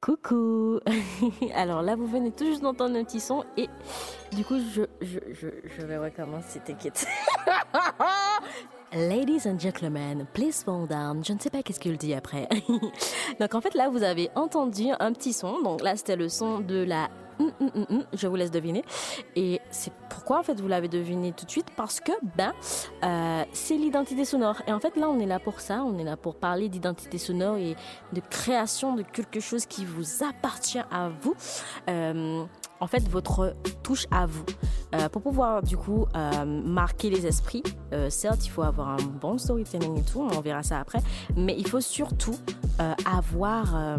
Coucou Alors là, vous venez tout juste d'entendre un petit son et du coup, je, je, je, je vais recommencer, t'inquiète. Ladies and gentlemen, please fall down. Je ne sais pas qu'est-ce qu'il dit après. Donc en fait, là, vous avez entendu un petit son. Donc là, c'était le son de la Hum, hum, hum, je vous laisse deviner. Et c'est pourquoi en fait vous l'avez deviné tout de suite? Parce que ben euh, c'est l'identité sonore. Et en fait là on est là pour ça, on est là pour parler d'identité sonore et de création de quelque chose qui vous appartient à vous. Euh, en fait votre touche à vous. Euh, pour pouvoir du coup euh, marquer les esprits, euh, certes il faut avoir un bon storytelling et tout, on verra ça après, mais il faut surtout avoir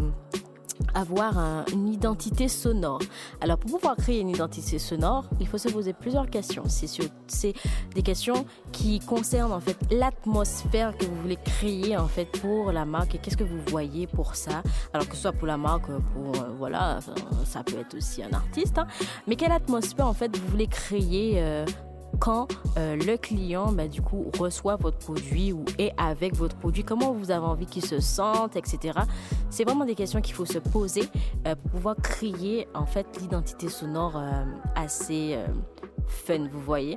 avoir un- une identité sonore. Alors pour pouvoir créer une identité sonore, il faut se poser plusieurs questions. C'est des questions qui concernent en fait l'atmosphère que vous voulez créer en fait pour la marque et qu'est-ce que vous voyez pour ça? Alors que ce soit pour la marque, pour euh, voilà, ça peut être aussi un artiste. hein. Mais quelle atmosphère en fait vous voulez créer euh, quand euh, le client bah, du coup reçoit votre produit ou est avec votre produit, comment vous avez envie qu'il se sente, etc. C'est vraiment des questions qu'il faut se poser euh, pour pouvoir créer en fait l'identité sonore euh, assez fun, vous voyez.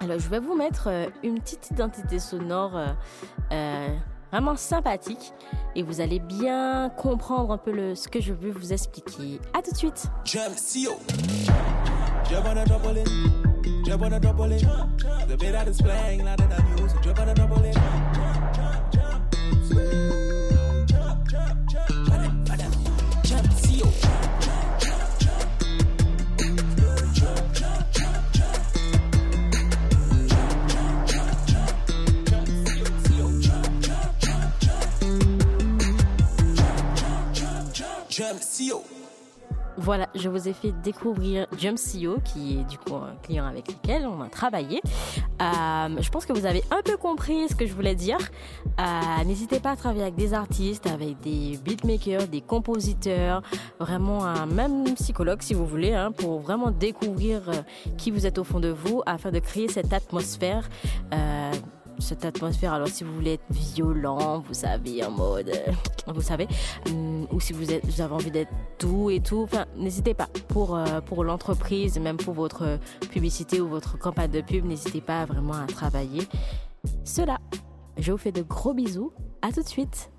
Alors je vais vous mettre une petite identité sonore vraiment sympathique et vous allez bien comprendre un peu ce que je veux vous expliquer. À tout de suite. Jump, on a double it. The bit I display, now that I'm jump, Drip on a double it. Jump, see you. Voilà, je vous ai fait découvrir Jump CEO, qui est du coup un client avec lequel on a travaillé. Euh, je pense que vous avez un peu compris ce que je voulais dire. Euh, N'hésitez pas à travailler avec des artistes, avec des beatmakers, des compositeurs, vraiment un même psychologue si vous voulez, hein, pour vraiment découvrir euh, qui vous êtes au fond de vous, afin de créer cette atmosphère. Cette atmosphère. Alors, si vous voulez être violent, vous savez, en mode, euh, vous savez, hum, ou si vous avez envie d'être doux et tout, enfin, n'hésitez pas. Pour, euh, pour l'entreprise, même pour votre publicité ou votre campagne de pub, n'hésitez pas vraiment à travailler cela. Je vous fais de gros bisous. À tout de suite.